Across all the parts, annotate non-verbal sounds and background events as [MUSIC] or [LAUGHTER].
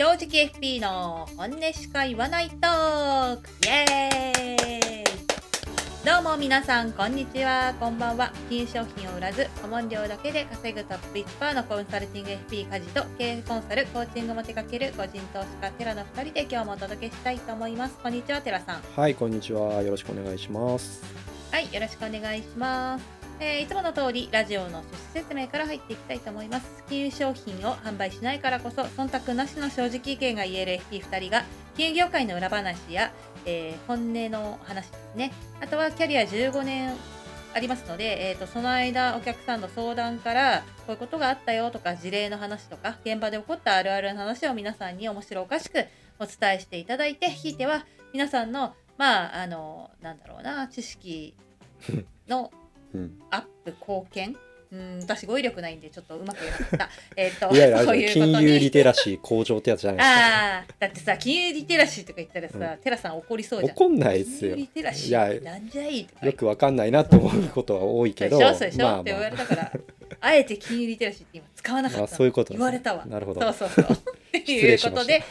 正直 FP の本音しか言わないトークイエーイどうも皆さんこんにちはこんばんは金融商品を売らず顧問料だけで稼ぐトップ1%のコンサルティング FP 家事と経営コンサルコーチングも手掛ける個人投資家テラの2人で今日もお届けしたいと思いますこんにちはテラさんはい、こんにちは。よろしくお願いします。はい、よろしくお願いします。えーいつもの通りラジオの趣旨説明から入っていきたいと思います。金融商品を販売しないからこそ忖度なしの正直意見が言える FP2 人が金融業界の裏話や、えー本音の話ですね。あとはキャリア15年ありますので、えー、とその間お客さんの相談からこういうことがあったよとか事例の話とか現場で起こったあるあるの話を皆さんに面白おかしくお伝えしていただいてひいては皆さんのまああのなんだろうな知識の。アップ貢献？うん私語彙力ないんでちょっとうまく言えなかった。[LAUGHS] えっといやいや、うれいう金融リにテラシー向上ってやつじゃないああだってさ金融リテラシーとか言ったらさ、うテラさん怒りそうじゃん。ですか。怒んないですよ。金融リ。テラシいやーなんじゃいよくわかんないなと思うことは多いけど。そうそうでしょ、まあ。って言わまれたからあえて金融リテラシーって今使わなかったあ、あそういうことですね。言われたわ。なるほど。そうそうそう。[LAUGHS] って失いうことで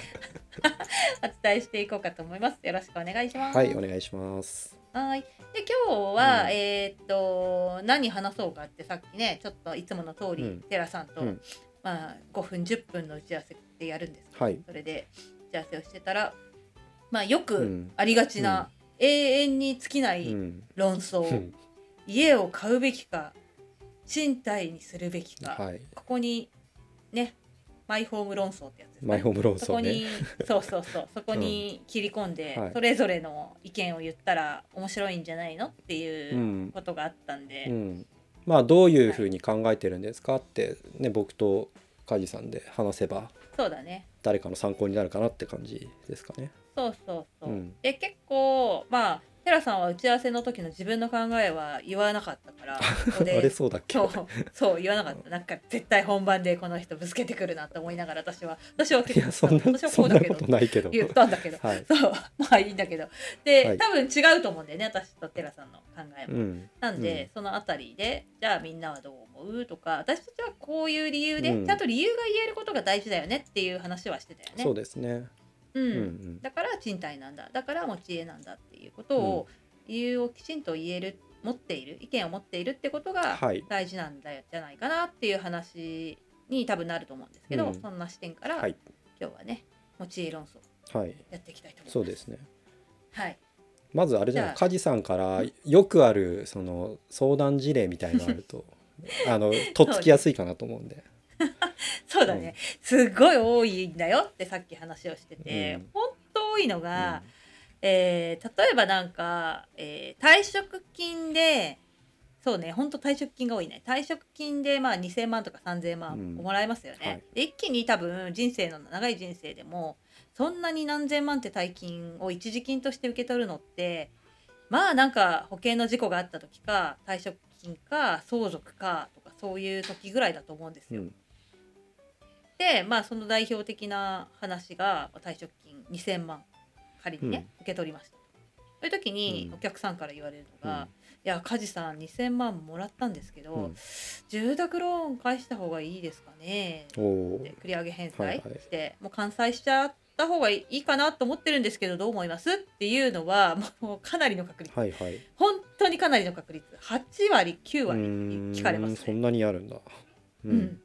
[LAUGHS] お伝えしていこうかと思います。よろしくお願いします。はい、お願いします。はい。で今日は、うんえーっと何話そうかってさっきねちょっといつもの通り、うんテラさんと、うんまあ5分10分の打ち合わせでやるんです。はい。それで打ち合わせをしてたらまあよくうん。ありがちな、永遠に尽きなういん。論争、うん家を買うべきか賃貸にするべきか、はい。ここにねマイホーム論争ってやつですね。マイホーム論争ね。そこに [LAUGHS] そうそうそうそこに切り込んで、はいそれぞれの意見を言ったら面白いんじゃないのってう。いうんことがあったんで、うん。まあ、どういうふうに考えてるんですかって、ね、僕と梶さんで話せば。そうだね誰かの参考になるかなって感じですかね。そうそうそう、うんで結構まあテラさんは打ち合わせの時の自分の考えは言わなかったから [LAUGHS] ここあでれそうだっけ？そうそう言わなかったなんか絶対本番でこの人ぶつけてくるなと思いながら私は私はい結や、そんな、私はここうだけどとないけど。言ったんだけどはい。そう [LAUGHS] まあいいんだけどで、はい多分違うと思うんだよね私とテラさんの考えも。うん。なんで、うんそのあたりでじゃあみんなはどう思うとか私たちはこういう理由で、うんちゃんと理由が言えることが大事だよねっていう話はしてたよね。そうですね。うんうんうん。だから賃貸なんだだから持ち家なんだっていうことを、理由をきちんと言える持っている意見を持っているってことがはい。大事なんだよじゃないかなっていう話に多分なると思うんですけど、うんそんな視点から、はい。今日はね持ち家論争はい。やっていきたいと思います。そうですね。はい、まずあれじゃない？じゃあ梶さんからよくあるその相談事例みたいのあるとあの [LAUGHS] とっつきやすいかなと思うんで。そうだね、すごい多いんだよってさっき話をしてて、うん本当多いのが、えー例えばなんか、えー退職金でそうね本当退職金が多いね。退職金でまあ2,000万とか3,000万うん。もらえますよね、はい。で一気に多分人生の長い人生でもそんなに何千万って大金を一時金として受け取るのってまあなんか保険の事故があった時か退職金か相続かとかそういう時ぐらいだと思うんですよ。うん。でまあその代表的な話が退職金2,000万仮にね、受け取りました。そういう時にうん。お客さんから言われるのがうん「いや梶さん2,000万もらったんですけど、うん。住宅ローン返した方がいいですかね?」って繰り上げ返済して、もう完済しちゃった方がいいかなと思ってるんですけどどう思います？っていうのは [LAUGHS] もうかなりの確率、はいはい。本当にかなりの確率。8割9う割聞かれますね。そんなにあるんだ。ううん。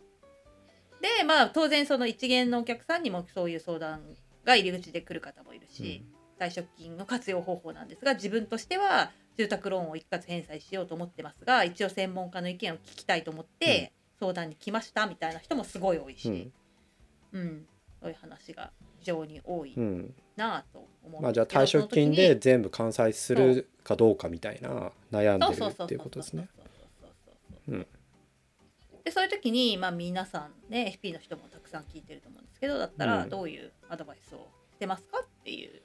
でまあ当然その一元のお客さんにもそういう相談が入り口で来る方もいるし、退職金の活用方法なんですが自分としては住宅ローンを一括返済しようと思ってますが一応専門家の意見を聞きたいと思って相談に来ましたみたいな人もすごい多いし、うんそういう話が非常に多いうん。うん。なぁと思うんまあじゃあ退職金で全部完済するかどうかみたいな悩んでるっていうことですね。うんでそういう時に、まあ、皆さんね FP の人もたくさん聞いてると思うんですけどだったらうん。どういうアドバイスをしてますかっていう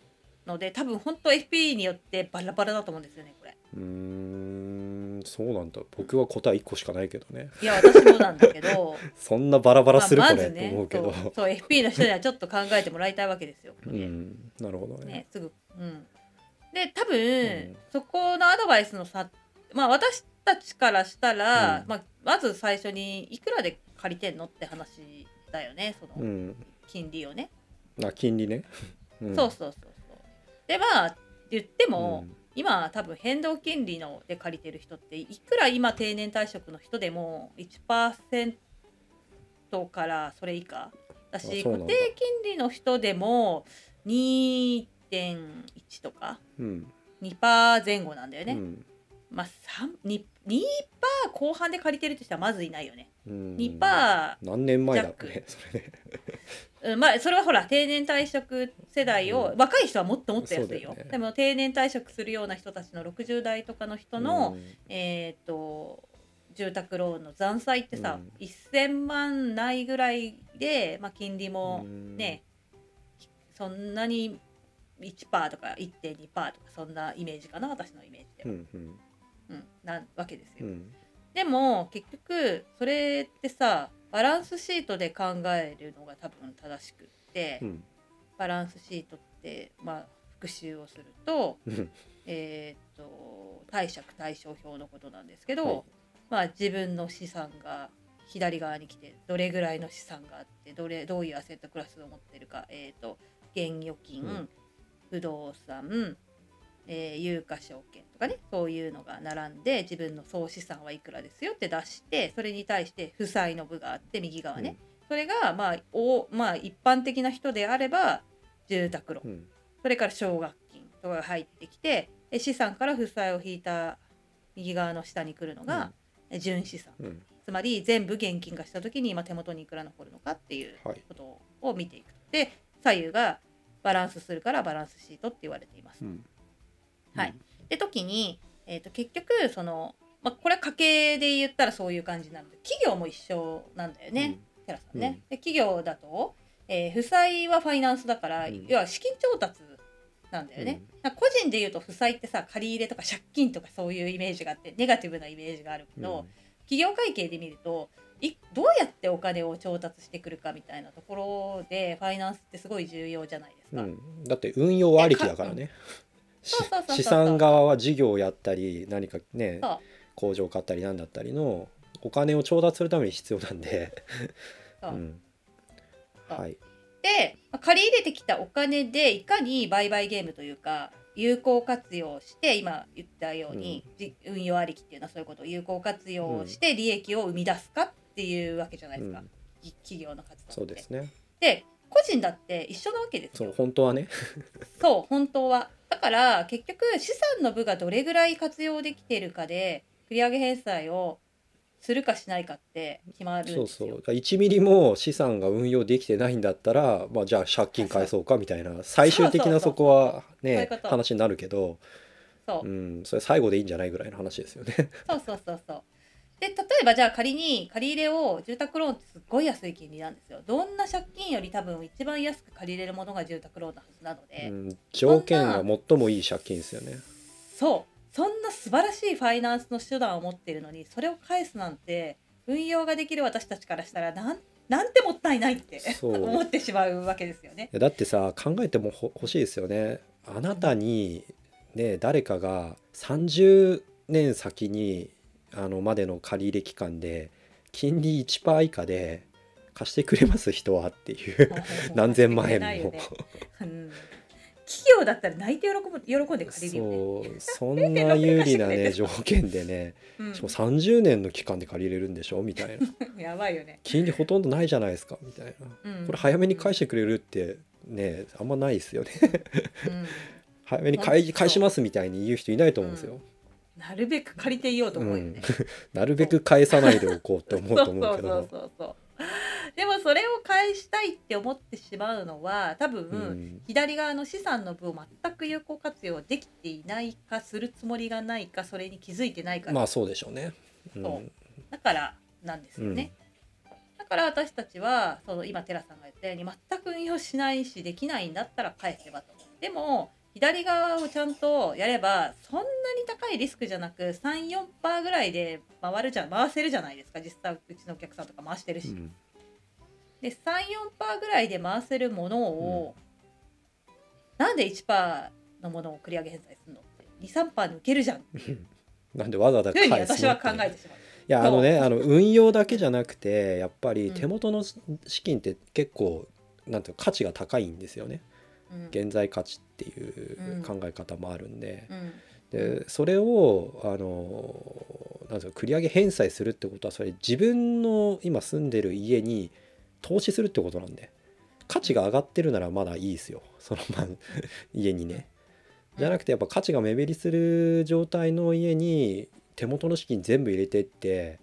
ので多分本当 FP によってバラバラだと思うんですよねこれ。うーんそうなんだ。僕は答え1個しかないけどね。いや私もなんだけど [LAUGHS] そんなバラバラするこれと思うけど、そうそう FP の人にはちょっと考えてもらいたいわけですよ。こうれ。んなるほどね。ね、すぐ。うん、で多分、ん。そこのアドバイスの差まあ私たちからしたら、うん。まあ、まず最初にいくらで借りてんのって話だよねそのうん。金利をね。あ金利ね、[LAUGHS] うん。そうそうそうそう。でまあ言っても、うん。今多分変動金利ので借りてる人っていくら今定年退職の人でも1%からそれ以下だし固定金利の人でも2.1とかうん。2%前後なんだよね、うん。まあ3 2%, 2後半で借りてるとしたらまずいないよね。うん2%何年前だっけねそれね。[LAUGHS] うん、まあそれはほら定年退職世代を、うん。若い人はもっともっと安いよ。ね。でも定年退職するような人たちの60代とかの人の、うん。えっ、と住宅ローンの残債ってさ、うん。1000万ないぐらいで、まあ、金利もうん。ね、そんなに1%とか1.2%とかそんなイメージかな私のイメージでは、うんうん。うんなわけですよ。うんでも結局それってさバランスシートで考えるのが多分正しくって、うんバランスシートってまあ復習をするとうん。えっ、と貸借対照表のことなんですけど、はい。まあ自分の資産が左側に来てどれぐらいの資産があってどれどういうアセットクラスを持ってるか、えー、と現預金、うん。不動産、えー有価証券とかねそういうのが並んで自分の総資産はいくらですよって出してそれに対して負債の部があって右側ね、それがまあお、まあ、一般的な人であれば住宅ローン。うん。それから奨学金とかが入ってきてえ資産から負債を引いた右側の下に来るのが、え純資産。うん。つまり全部現金化した時に今手元にいくら残るのかっていうはい。ことを見ていく。とで左右がバランスするからバランスシートって言われています。うんはい。で時に、えー、と結局その、まあ、これは家計で言ったらそういう感じなので企業も一緒なんだよね、テラさんね。で企業だと、えー負債はファイナンスだから、うん。要は資金調達なんだよね。だから個人で言うと負債ってさ借り入れとか借金とかそういうイメージがあってネガティブなイメージがあるけど、企業会計で見るといどうやってお金を調達してくるかみたいなところでファイナンスってすごい重要じゃないですか。うん。うんだって運用ありきだからね資産側は事業をやったり何かね工場買ったりなんだったりのお金を調達するために必要なんで、そう。うん、はい、でまあ借り入れてきたお金でいかに売買ゲームというか有効活用して今言ったように、じ運用ありきっていうのはそういうこと。を有効活用して利益を生み出すかっていうわけじゃないですか、うん。き企業の活動。そうですね。で個人だって一緒なわけですそうよ。本当はね。そう本当は。だから結局資産の部がどれぐらい活用できているかで繰り上げ返済をするかしないかって決まるんですよ。そうそうだから1ミリも資産が運用できてないんだったら、まあ、じゃあ借金返そうかみたいな最終的なそこはねそういうこと話になるけど、そううん、それ最後でいいんじゃないぐらいの話ですよね。[LAUGHS] そうそうそうそう。で例えばじゃあ仮に借り入れを住宅ローンってすっごい安い金利なんですよ。どんな借金より多分一番安く借りれるものが住宅ローンのはずなので、うん、条件が最もいい借金ですよね。そうそんな素晴らしいファイナンスの手段を持っているのにそれを返すなんて運用ができる私たちからしたらなんなんてもったいないって [LAUGHS] 思ってしまうわけですよね。だってさ考えてもほ欲しいですよね。あなたにね誰かが30年先にあのまでの借り入れ期間で金利1%以下で貸してくれます人はっていう [LAUGHS] 何千万円も。企業だったら泣いて喜ぶ喜んで借りるよね。そうそんな有利なね条件でね [LAUGHS] うん。しかも30年の期間で借りれるんでしょ？みたいな。[LAUGHS] やばいよね。金利ほとんどないじゃないですか？みたいな。うん。これ早めに返してくれるってねあんまないですよね。うん。早めに返返しますみたいに言う人いないと思うんですよ、なるべく借りていようと思うよね。[LAUGHS] なるべく返さないでおこうって思うと思うけど。そうそうそうそう。でもそれを返したいって思ってしまうのは多分、うん。左側の資産の分を全く有効活用できていないかするつもりがないかそれに気づいてないか、まあそうでしょうね、うん。そう。だからなんですよね。だから私たちはその今テラさんが言ったように全く運用しないしできないんだったら返せばと。でも左側をちゃんとやればそんなに高いリスクじゃなく34%ぐらいで回るじゃん回せるじゃないですか。実際うちのお客さんとか回してるし。うん。で34%ぐらいで回せるものを、なんで1%のものを繰り上げ返済するのって。23%に受けるじゃん [LAUGHS] なんでわざわざふうに返すの私は考えてしまう。いやあのねあの運用だけじゃなくてやっぱりうん手元の資金って結構なんていうか価値が高いんですよね。うん現在価値っていう考え方もあるんで,、うん。でそれをあのなんていうか繰り上げ返済するってことはそれ自分の今住んでる家に投資するってことなんで。価値が上がってるならまだいいですよ。そのまあ [LAUGHS] 家にね。じゃなくてやっぱ価値が目減りする状態の家に手元の資金全部入れてって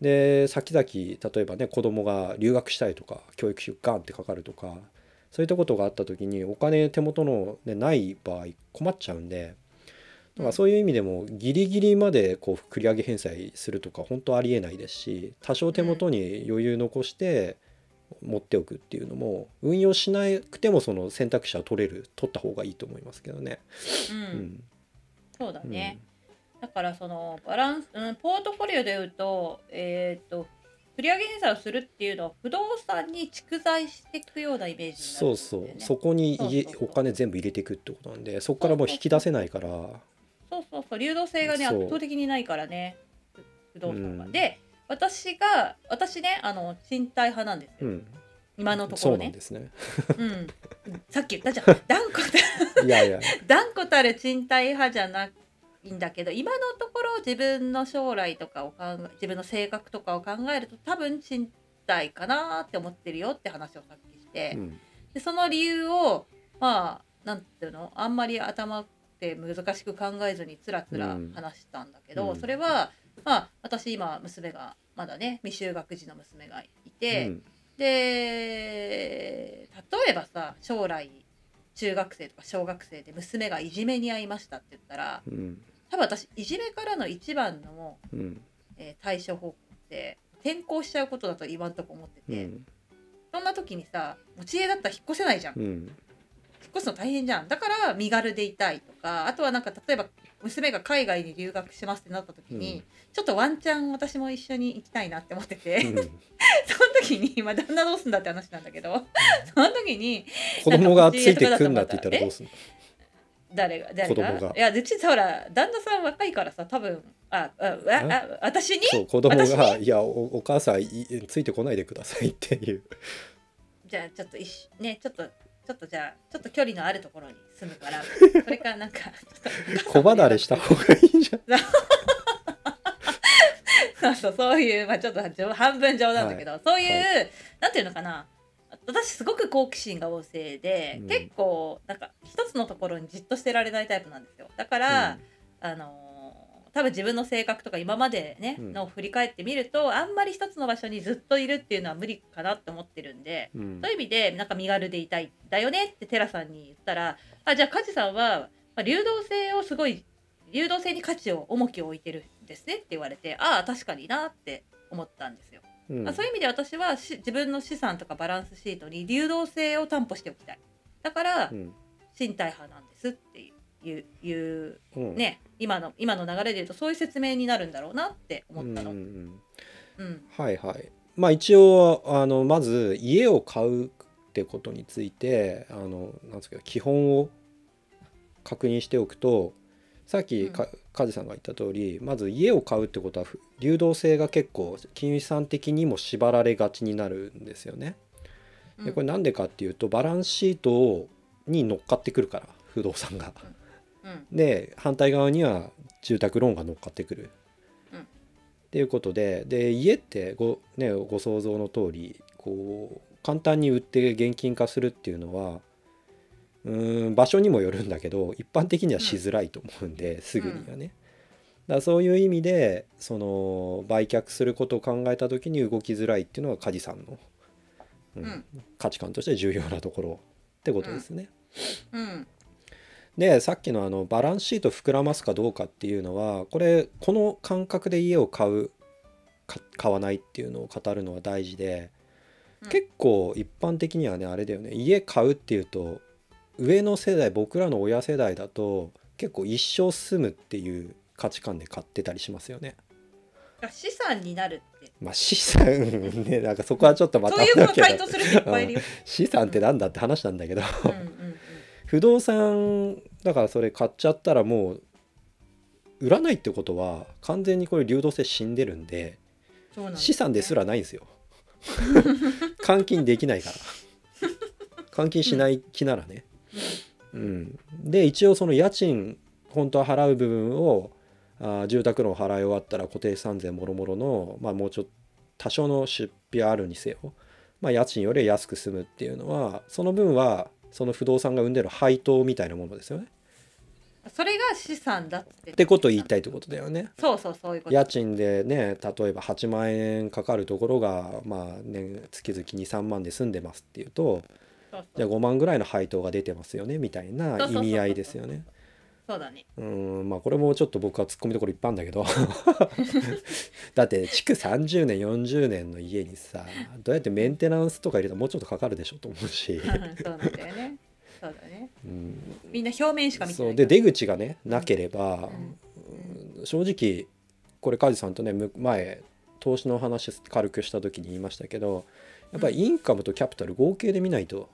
で先々例えばね子供が留学したいとか教育費ガンってかかるとかそういったことがあった時にお金手元の、ね、ない場合困っちゃうんでだからそういう意味でもギリギリまでこう繰り上げ返済するとか本当ありえないですし多少手元に余裕残して持っておくっていうのも運用しなくてもその選択肢は取れる取った方がいいと思いますけどね。うん。うん。そうだね、だからそのバランス、うん、ポートフォリオでいうとえっ、と繰り上げ返済をするっていうのは不動産に蓄財していくようなイメージになるんそうそう。そこに家そうそう。そうお金全部入れていくってことなんでそこからもう引き出せないから。そうそうそう。流動性がね圧倒的にないからね不不動産が、うん。で私が私ねあの賃貸派なんですよ、うん。今のとこそうろねなんですね。うん、さっき言ったじゃん。[LAUGHS] 断固たいやいや。[LAUGHS] 断固たる賃貸派じゃないんだけど今のところ自分の将来とかを考え自分の性格とかを考えると多分賃貸かなって思ってるよって話をさっきして、うん。でその理由をまあなんていうの？あんまり頭で難しく考えずにつらつらうん。話したんだけど、うん。それはまあ私今娘がまだね未就学児の娘がいて、うん。で例えばさ将来中学生とか小学生で娘がいじめに遭いましたって言ったらうん。多分私いじめからの一番の、うん。えー対処方法って転校しちゃうことだと今んとこ思ってて、うん。そんな時にさ持ち家だったら引っ越せないじゃん。うん。引っ越すの大変じゃん。だから身軽でいたいとかあとはなんか例えば娘が海外に留学しますってなった時に、うん。ちょっとワンチャン私も一緒に行きたいなって思ってて、うん。[LAUGHS] その時に、まあ、旦那どうすんだって話なんだけどその時に子供がついてくんなって言ったらどうすんの？誰が誰子供が。がいやうちさほら旦那さん若いからさ多分ああああ私に？そう子供私が「いやおお母さんいついてこないでください」っていう。じゃあちょっと一緒ねちょっとちょっとじゃあちょっと距離のあるところに住むから [LAUGHS] それからなんか小離れした方がいいじゃん。そうそうそういう、まあ、ちょっと冗半分冗談だけど、そういう、はなんていうのかな。私すごく好奇心が旺盛で、うん。結構なんか一つのところにじっとしてられないタイプなんですよ。だから、あのー多分自分の性格とか今までね、うん。のを振り返ってみるとあんまり一つの場所にずっといるっていうのは無理かなって思ってるんで、うん。そういう意味でなんか身軽でいたいんだよねってテラさんに言ったらあじゃあ梶さんは、まあ、流動性をすごい流動性に価値を重きを置いてるんですねって言われてああ確かになって思ったんですよ、うん。あそういう意味で私はし自分の資産とかバランスシートに流動性を担保しておきたい。だからうん。賃貸派なんですっていういううんね今の今の流れで言うとそういう説明になるんだろうなって思ったの。ううんんうんはいはい。まあ一応あのまず家を買うってことについてあのなんですか基本を確認しておくとさっきか梶さんが言った通りまず家を買うってことはふ流動性が結構金融資産的にも縛られがちになるんですよね。でこれなんでかっていうとバランスシートに乗っかってくるから不動産が。うんで反対側には住宅ローンが乗っかってくる。うんっていうことでで家ってご,、ね、ご想像の通りこう簡単に売って現金化するっていうのはうーん場所にもよるんだけど一般的にはしづらいと思うんで、すぐにはね。だそういう意味でその売却することを考えた時に動きづらいっていうのが梶さんの、うんうん価値観として重要なところってことですね。うんでさっきのあのバランスシート膨らますかどうかっていうのはこれこの感覚で家を買うか買わないっていうのを語るのは大事で、うん。結構一般的にはねあれだよね。家買うっていうと上の世代僕らの親世代だと結構一生住むっていう価値観で買ってたりしますよね。が資産になるって。まあ資産ね [LAUGHS] なんかそこはちょっとまた [LAUGHS] そういうことする。資産ってなんだって話なんだけど。[LAUGHS] 不動産だからそれ買っちゃったらもう売らないってことは完全にこれ流動性死んでるんでそうなん資産ですらないんですよ。[LAUGHS] 換金できないから。[LAUGHS] 換金しない気ならね、うん、で一応その家賃本当は払う部分をあー住宅ローン払い終わったら固定資産税もろもろの、まあ、もうちょっと多少の出費はあるにせよ、まあ、家賃よりは安く済むっていうのはその分はその不動産が生んでる配当みたいなものですよね。それが資産だってってことを言いたいってことだよね。そうそうそういうこと家賃でね例えば8万円かかるところがまあ年月々23万で住んでますっていうとそうじゃあそう5万ぐらいの配当が出てますよねみたいなそうそうそうそう意味合いですよね。そうだね。うんまあこれもちょっと僕は突っ込みどころいっぱいあるんだけど。[LAUGHS] だって築30年40年の家にさどうやってメンテナンスとか入れたらもうちょっとかかるでしょと思うし、そうなんだよね。そうだね。うん、みんな表面しか見てないそう。で出口がねなければ、うん。正直これ梶さんとねむ前投資の話軽くした時に言いましたけどやっぱりインカムとキャピタル合計で見ないと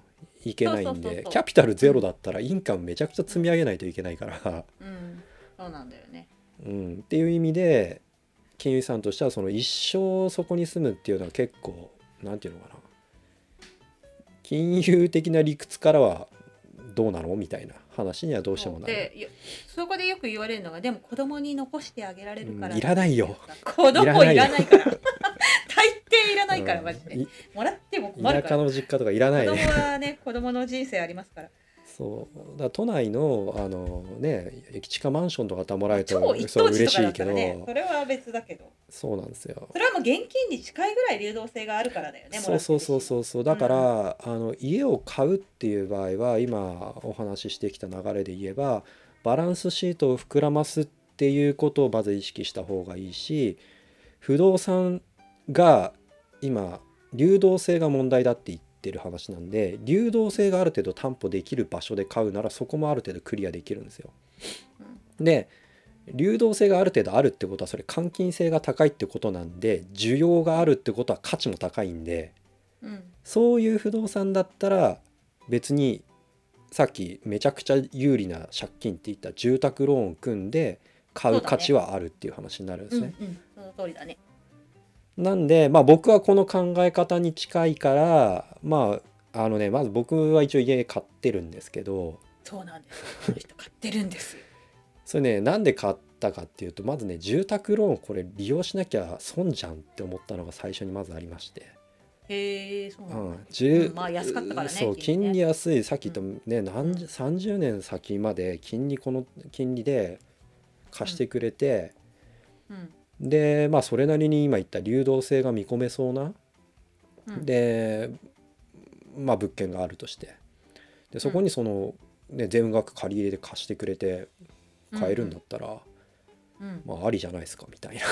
いけないんでキャピタルゼロだったらインカムめちゃくちゃ積み上げないといけないから、うん。そうなんだよね。うん、っていう意味で金融資産としてはその一生そこに住むっていうのは結構なんていうのかな。金融的な理屈からはどうなのみたいな話にはどうしてもなる。そこでよく言われるのがでも子供に残してあげられるから、うんいらないよ。子供いらないから。[LAUGHS] 大抵いらないからうんマジで。いもらっても困るから。田舎の実家とかいらない子ね供はね [LAUGHS] 子供の人生ありますから。そう。だ都内のあのね駅近マンションとかたもらえると超一等地とかだった嬉しいけど、らねそれは別だけど。そうなんですよ。それはもう現金に近いぐらい流動性があるからだよねそうそうそううそうそう。だから、あの家を買うっていう場合は今お話ししてきた流れで言えばバランスシートを膨らますっていうことをまず意識した方がいいし不動産が今流動性が問題だって言ってる話なんで流動性がある程度担保できる場所で買うならそこもある程度クリアできるんですよ。で流動性がある程度あるってことはそれ換金性が高いってことなんで需要があるってことは価値も高いんでうん。そういう不動産だったら別にさっきめちゃくちゃ有利な借金って言った住宅ローン組んで買う価値はあるっていう話になるんですね。うんうん。その通りだねなんでまあ僕はこの考え方に近いからまああのねまず僕は一応家買ってるんですけど。そうなんです。この人買ってるんです。それねなんで買ったかっていうとまずね住宅ローンこれ利用しなきゃ損じゃんって思ったのが最初にまずありまして。へえそううなんだ、ん、10うんまあ安かったからねそう金利安いさっき言ったね、何十30年先まで金利この金利で貸してくれて、うんでまあそれなりに今言った流動性が見込めそうな、うん。でまあ物件があるとして。でそこにその、ね、全額借り入れで貸してくれて買えるんだったら、うんまあありじゃないですかみたいな。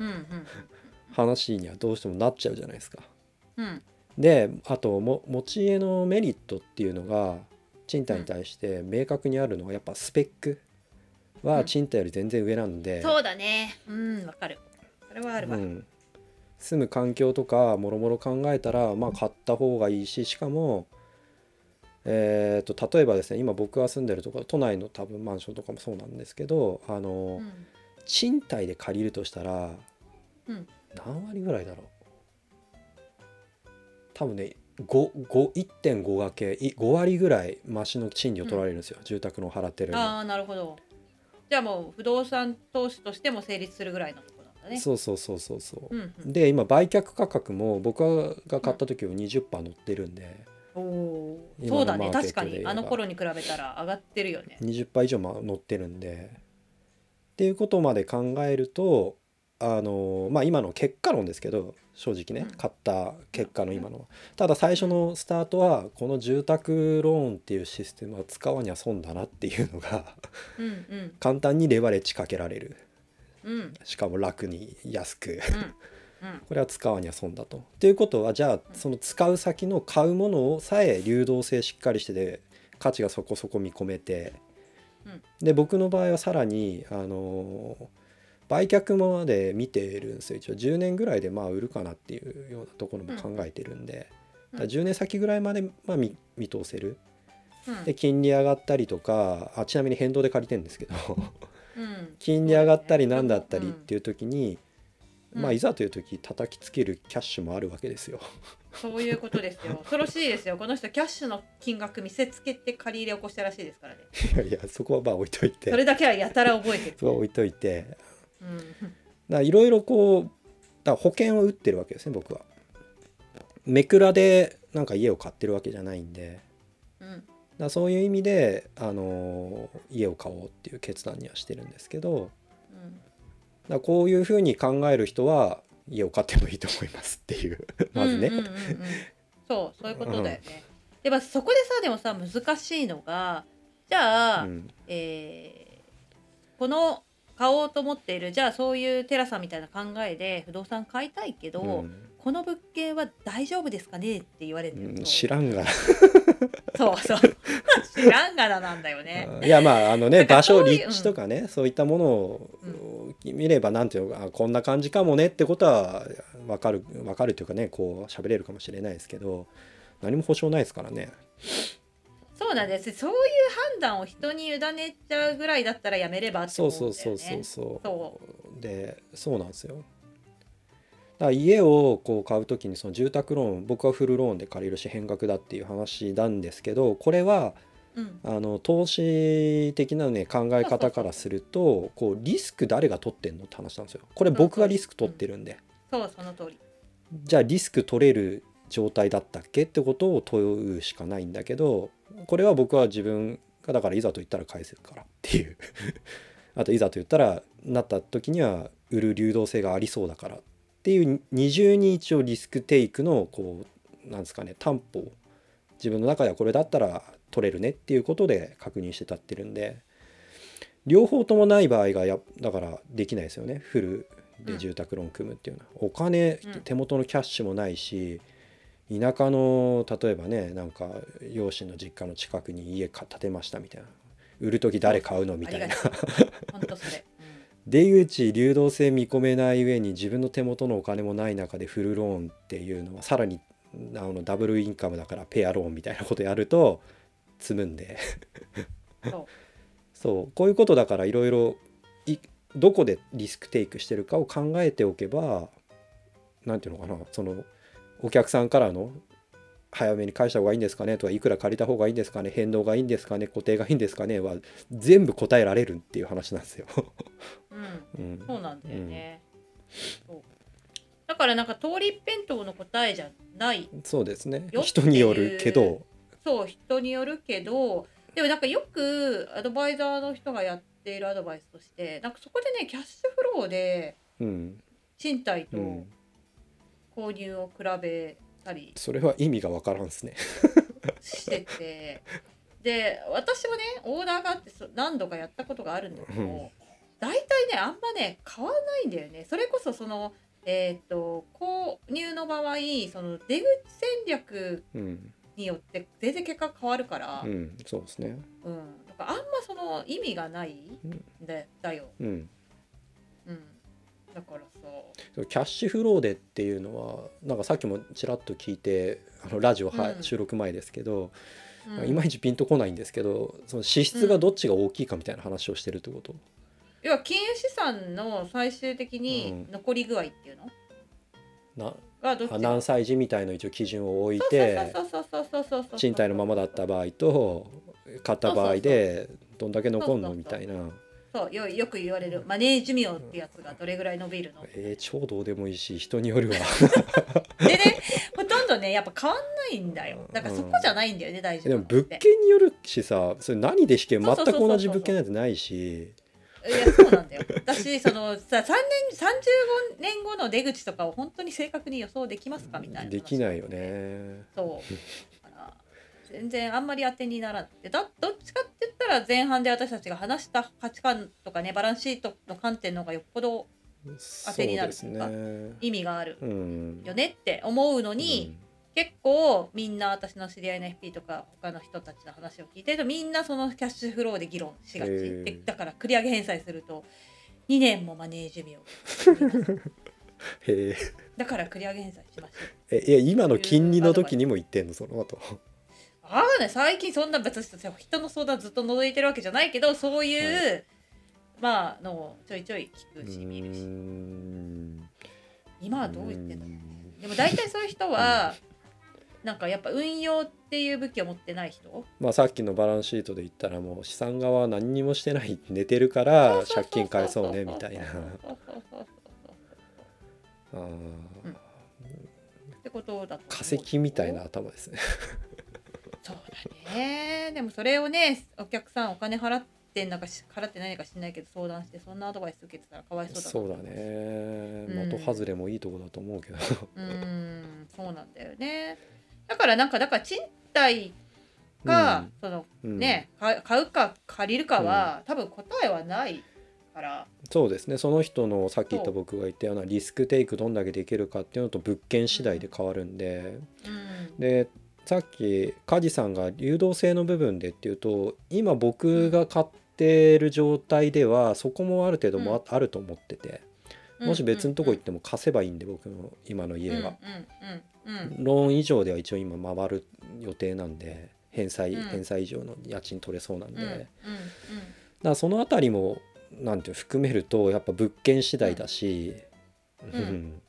うんうん。[LAUGHS] 話にはどうしてもなっちゃうじゃないですか。うん。であとも持ち家のメリットっていうのが賃貸に対して明確にあるのはやっぱスペックは賃貸より全然上なんで、そうだね。うんわかる。それはあるわ、うん。住む環境とかもろもろ考えたらまあ買った方がいいししかもえー、と例えばですね今僕が住んでるところ都内の多分マンションとかもそうなんですけどあの、うん。賃貸で借りるとしたらうん。何割ぐらいだろう？多分ね5 5 1.5掛けい5割ぐらい増しの賃料取られるんですよ、住宅の払ってるの。ああなるほどじゃあもう不動産投資としても成立するぐらいのところなんだね。そうそうそうそうそう。う、んうん、で今売却価格も僕が買った時は20%乗ってるんで、おおー。今のそうだね。確かにあの頃に比べたら上がってるよね20%以上ま乗ってるんでっていうことまで考えるとあのまあ今の結果論ですけど正直ねうん。買った結果の今の。はただ最初のスタートはこの住宅ローンっていうシステムは使わには損だなっていうのが簡単にレバレッジかけられる。しかも楽に安く。うん。これは使わには損だと。ということはじゃあその使う先の買うものをさえ流動性しっかりしてで価値がそこそこ見込めて、うん。で僕の場合はさらにあの売却まで見てるんですよ。一応10年ぐらいでまあ売るかなっていうようなところも考えてるんで、うん。だから10年先ぐらいまでまあ見見通せる。うん。で金利上がったりとかあちなみに変動で借りてるんですけど。うん。[LAUGHS] 金利上がったりなんだったりっていう時にまあいざという時叩きつけるキャッシュもあるわけですよ。そういうことですよ。[LAUGHS] 恐ろしいですよ。この人キャッシュの金額見せつけて借り入れ起こしたらしいですからね。いやいやそこはまあ置いといて。それだけはやたら覚えてる、そこは置いといていろいろこうだ保険を打ってるわけですね僕は。めくらでなんか家を買ってるわけじゃないんで。うん。だそういう意味で、あの家を買おうっていう決断にはしてるんですけど。だからこういうふうに考える人は家を買ってもいいと思いますっていう。[LAUGHS] まずね。うんうんうんうん。そうそういうことだよね、でもそこでさでもさ難しいのがじゃあ、うん。えーこの買おうと思っているじゃあそういうテラさんみたいな考えで不動産買いたいけど、うん。この物件は大丈夫ですかねって言われるうん知らんが [LAUGHS] そうそう。知らんがななんだよね。いやまああのね場所立地とかね、そういったものを見ればなんていうのかあこんな感じかもねってことは分かる分かるというかねこう喋れるかもしれないですけど何も保証ないですからね。そうなんです。そういう判断を人に委ねちゃうぐらいだったらやめればってそう思うんだよね。そうそうそうそうそでそうなんですよ。だから家をこう買う時にその住宅ローン僕はフルローンで借りるし変額だっていう話なんですけどこれはうん。あの投資的なね考え方からするとこうリスク誰が取ってんのって話なんですよ。これ僕がリスク取ってるんで。そうその通り。じゃあリスク取れる状態だったっけ？ってことを問うしかないんだけどこれは僕は自分がだからいざと言ったら返せるからっていう。[LAUGHS] あといざと言ったらなった時には売る流動性がありそうだからっていう二重に一応リスクテイクのこうなんですかね担保。を自分の中ではこれだったら取れるねっていうことで確認して立ってるんで。両方ともない場合がやだからできないですよねフルで住宅ローン組むっていうのは、お金うん。手元のキャッシュもないし田舎の例えばねなんか両親の実家の近くに家か建てましたみたいな。売る時誰買うのみたいな。ありが本当それ、[LAUGHS] 出口流動性見込めない上に自分の手元のお金もない中でフルローンっていうのはさらにあのダブルインカムだからペアローンみたいなことやると積むんで。うん、そう。そう。こういうことだからいろいろいどこでリスクテイクしてるかを考えておけば何ていうのかなそのお客さんからの早めに返した方がいいんですかね？とかいくら借りた方がいいんですかね変動がいいんですかね固定がいいんですかね？は全部答えられるっていう話なんですよ。うん。うん、そうなんだよね、そう。だからなんか通り一辺倒の答えじゃない。そうですね。よ人によるけど。そう人によるけど。でもなんかよくアドバイザーの人がやっているアドバイスとしてなんかそこでねキャッシュフローでうん、賃貸とうん、購入を比べたりそれは意味がわからんですね。してて。で私もねオーダーがあってそ何度かやったことがあるんだけど、うん。大体ねあんまね変わんないんだよね。それこそそのえっ、と購入の場合その出口戦略うん、によって全然結果変わるから、ううんん、そうですね。だからあんまその意味がないんだだよ、うんうん、だからさ。そうキャッシュフローでっていうのはなんかさっきもちらっと聞いてあのラジオは、うん。収録前ですけど、うん。いまいちピンとこないんですけどその支出がどっちが大きいかみたいな話をしてるってこと、要は金融資産の最終的に残り具合っていうの？な何歳児みたいの一応基準を置いて賃貸のままだった場合と買った場合でどんだけ残んの？みたいなそうよよく言われるマネー寿命ってやつがどれぐらい伸びるのえー、超どうでもいいし人によるわ。[LAUGHS] でねほとんどねやっぱ変わんないんだよ。だからそこじゃないんだよね大事でも物件によるしさそれ何で引け全く同じ物件なんてないし。いやそうなんだよ。私そのさ3年35年後の出口とかを本当に正確に予想できますかみたいなできないよね。そう全然あんまり当てにならなくてだどっちかって言ったら前半で私たちが話した価値観とかねバランスシートの観点の方がよっぽど当てになるそうですね。意味があるうん。よねって思うのに、結構みんな私の知り合いの FP とか他の人たちの話を聞いてるとみんなそのキャッシュフローで議論しがち、へー。でだから繰り上げ返済すると2年もマネ [LAUGHS] ージ寿命へえだから繰り上げ返済しましょう。えいや今の金利の時にも言ってんのその後ああね最近そんな別に人の相談ずっと覗いてるわけじゃないけどそういう、まあのをちょいちょい聞くし見るし。今はどう言ってんだろううん。でも大体そういう人はなんかやっぱ運用っていう武器を持ってない人？まあさっきのバランスシートで言ったらもう資産側は何にもしてない。寝てるから借金返そうねみたいな。あーうんってことだと化石みたいな頭ですねそうだね。でもそれをねお客さんお金払ってんだかし払ってないのか知んないけど相談してそんなアドバイス受けてたらかわいそうだなそうだね。ん。的外れもいいとこだと思うけど。うーん。そうなんだよね。だからなんかだから賃貸か、うん。そのうん。ねか買うか借りるかは、多分答えはないから。そうですね。その人のさっき言った僕が言ったようなリスクテイクどんだけできるかっていうのと物件次第で変わるんで、うん。でさっき梶さんが流動性の部分でっていうと今僕が買ってる状態ではそこもある程度もあ,、あると思っててもし別のとこ行っても貸せばいいんで僕の今の家は、ローン以上では一応今回る予定なんで返済、うん。返済以上の家賃取れそうなんで、だからそのあたりもなんていうの含めるとやっぱ物件次第だし、うん。うん。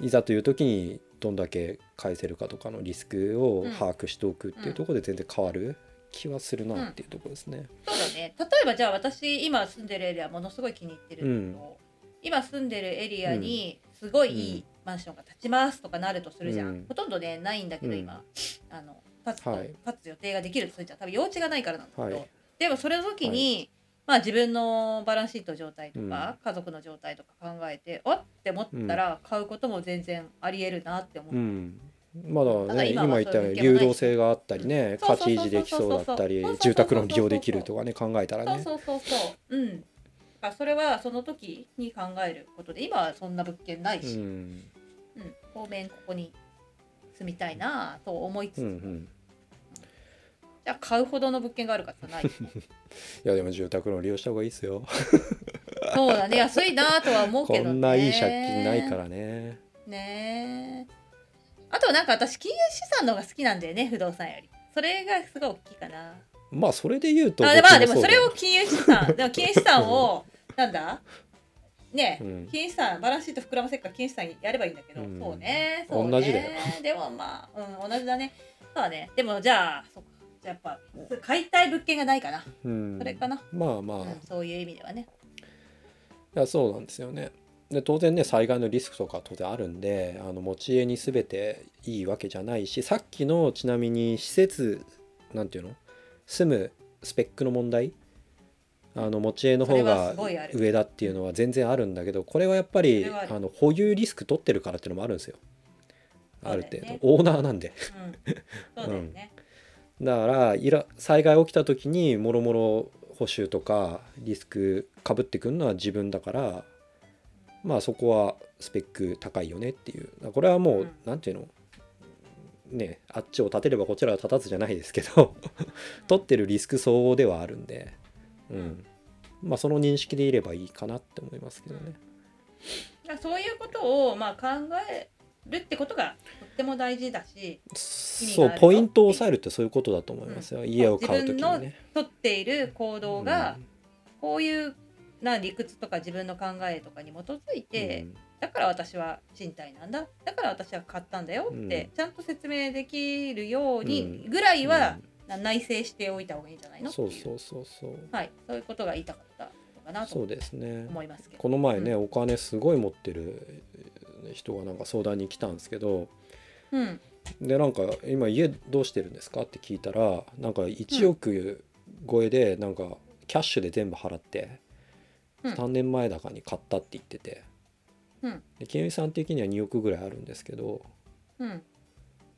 いざという時にどんだけ返せるかとかのリスクを把握しておくっていうところで全然変わる気はするなっていうところですね。そうだね。例えばじゃあ私今住んでるエリアものすごい気に入ってるんだけど、今住んでるエリアにすごいいいマンションが建ちますとかなるとするじゃん、うん。ほとんどねないんだけどうん。今、あの建つと、はい。建つ予定ができるとするじゃん。多分用地がないからなんだけど、はい。でもそれの時に、まあ自分のバランスシート状態とか、家族の状態とか考えておっって思ったら買うことも全然ありえるなって思って、うん。まだただね今今言ったように流動性があったりね価値維持できそうだったり住宅ローン利用できるとかね考えたらね。そうそうそうそう。うん。だからそれはその時に考えることで今はそんな物件ないし、うん。うん、当面ここに住みたいなと思いつつ、うんうんじゃあ買うほどの物件があるかってない [LAUGHS] いやでも住宅ローン利用した方がいいですよ。そうだね。安いなとは思うけどね。こんないい借金ないからね。ね。えあとなんか私金融資産の方が好きなんだよね不動産より。それがすごい大きいかな。まあそれで言うとあでまあでも僕それを金融資産。でも金融資産を [LAUGHS] なんだ？ねえ、うん。金融資産バランスシート膨らませっから金融資産やればいいんだけど、うん。そうねそうね。同じだよ。でもまあ、うん、同じだね。そうだね。でもじゃあそうか。じゃあやっぱ買いたい物件がないかな、うん。それかな、まあまあ、いうんそういう意味ではね。やそうなんですよね。で当然ね災害のリスクとか当然あるんであの持ち家に全ていいわけじゃないしさっきのちなみに施設なんていうの？住むスペックの問題？あの持ち家の方が上だっていうのは全然あるんだけどこれはやっぱりあの保有リスク取ってるからっていうのもあるんですよ。ある程度、オーナーなんで。うん。そうだよね、だからいら災害起きた時にもろもろ補修とかリスクかぶってくるのは自分だからまあそこはスペック高いよねっていう。これはもう、うん。なんていうの？ねあっちを立てればこちらは立たずじゃないですけど [LAUGHS] 取ってるリスク相応ではあるんで、うん、まあその認識でいればいいかなって思いますけどね。そういうことをまあ考えるってことがとっても大事だしそうポイントを押さえるってそういうことだと思いますよ、家を買う時にね。取っている行動がうん。こういうな理屈とか自分の考えとかに基づいて、だから私は賃貸なんだ。だから私は買ったんだよって、うん。ちゃんと説明できるようにうん。ぐらいうん。は、な内省しておいた方がいいんじゃないの？そうそうそうそう。はい、そういうことが言いたかったのかなとそうですね。思いますけど。この前ね、うお金すごい持ってる人がなんか相談に来たんですけどうん。でなんか「今家どうしてるんですか?」って聞いたらなんか1億超えでなんかキャッシュで全部払ってうん。3年前だかに買ったって言っててうん。で金融資産的には2億ぐらいあるんですけどうん。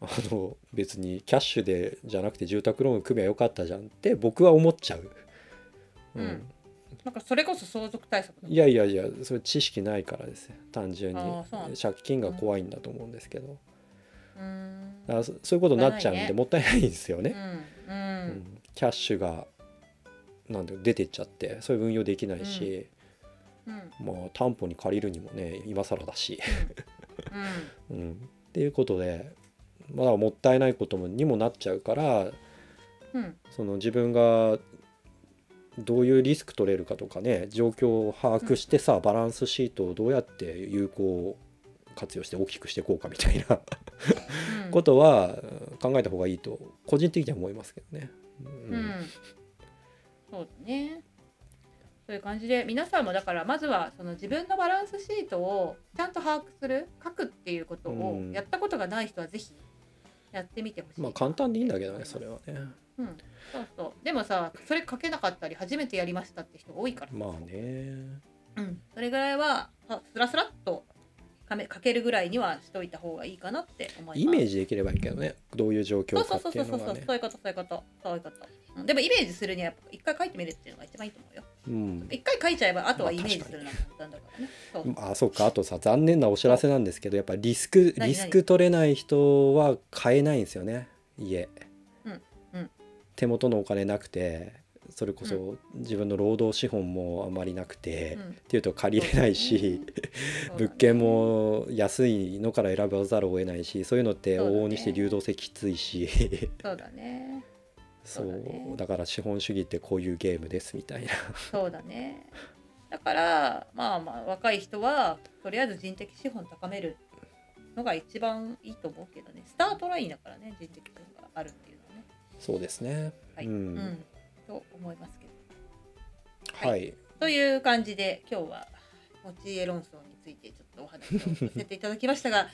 あの別にキャッシュでじゃなくて住宅ローン組めばよかったじゃんって僕は思っちゃう。ううんんなんかそれこそ相続対策だいやいやいやそれ知識ないからですよ単純に。借金が怖いんだと思うんですけど、うーん。だからそそういうことになっちゃうんでももったいないんですよね、うんううん。んキャッシュがなんだろう出てっちゃってそういう運用できないし、うん。まあ担保に借りるにもね今更だし、うん。うん、っていうことでまだもったいないこともにもなっちゃうからうん。その自分がどういうリスク取れるかとかね状況を把握してさ、バランスシートをどうやって有効活用して大きくしていこうかみたいなうんことはうん考えた方がいいと個人的には思いますけどね。ううん、そうだね。そういう感じで皆さんもだからまずはその自分のバランスシートをちゃんと把握する書くっていうことをうんやったことがない人はぜひやってみてほしい。まあ簡単でいいんだけどねそれはね。うん、そうそう。でもさそれ書けなかったり初めてやりましたって人が多いから。まあね。うん、それぐらいはあスラスラっとかめ書けるぐらいにはしといた方がいいかなって思います。イメージできればいいけどねどういう状況そうかってそうそうそうそういうのがねそういうことそういうことそういうこと。うん。でもイメージするには一回書いてみるっていうのが一番いいと思うよ。うん。一回書いちゃえばあとはイメージするのが簡単だからね。あそうか。あとさ残念なお知らせなんですけどやっぱリスク何リスク取れない人は買えないんですよね。家、うんうん。手元のお金なくてそれこそ自分の労働資本もあまりなくて、うん。っていうと借りれないし、ね。[LAUGHS] 物件も安いのから選ばざるを得ないしそういうのって往々にして流動性きついし。そうだね。そうだねだから資本主義ってこういうゲームですみたいなそうだね。だからまあまあ若い人はとりあえず人的資本高めるのが一番いいと思うけどね。スタートラインだからね人的資本があるっていうのはね。そうですね、はい。ううんん。と思いますけど。はい、という感じで今日は持ち家論争についてちょっとお話をさせていただきましたが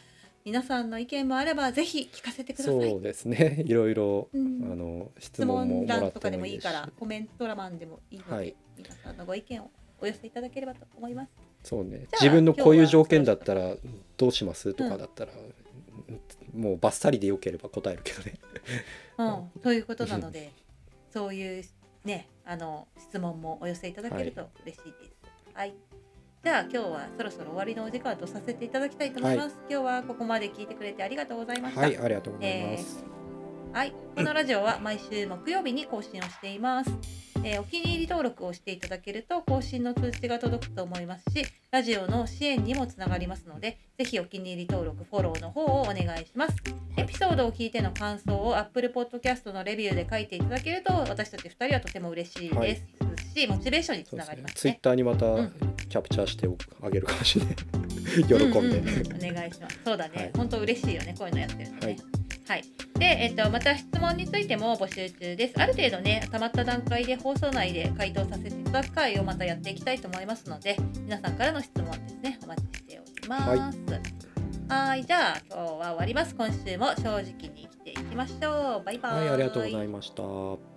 皆さんの意見もあればぜひ聞かせてください。そうですね。[LAUGHS] いろいろ、うん。あの質質問も問もらって欄とかでもいいですしもいいからコメント欄でもいいので、はい。皆さんのご意見をお寄せいただければと思います。そうね。自分のこういう条件だったらどうしますとかだったら、もうバッサリでよければ答えるけどね。うん、ということなのでそういうねあの質問もお寄せいただけると嬉しいです。はい、じゃあ今日はそろそろ終わりのお時間とさせていただきたいと思います。今日はここまで聞いてくれてありがとうございました。はいありがとうございます、はい、このラジオは毎週木曜日に更新をしています。えーお気に入り登録をしていただけると更新の通知が届くと思いますし、ラジオの支援にもつながりますので、ぜひお気に入り登録、フォローの方をお願いします。エピソードを聞いての感想を Apple Podcast のレビューで書いていただけると、私たち2人はとても嬉しいですし、モチベーションにつながりますね。ツイッターにまたうんキャプチャーしてあげるかもしれない [LAUGHS] 喜んで、うううんお願いします。そうだね、はい本当嬉しいよね、こういうのやってるとね。はいはい。で、えっと、また質問についても募集中です。ある程度ね、たまった段階で放送内で回答させていただく回をまたやっていきたいと思いますので、皆さんからの質問ですね、お待ちしております。はい、じゃあ今日は終わります。今週も正直に生きていきましょう。バイバイ。はいありがとうございました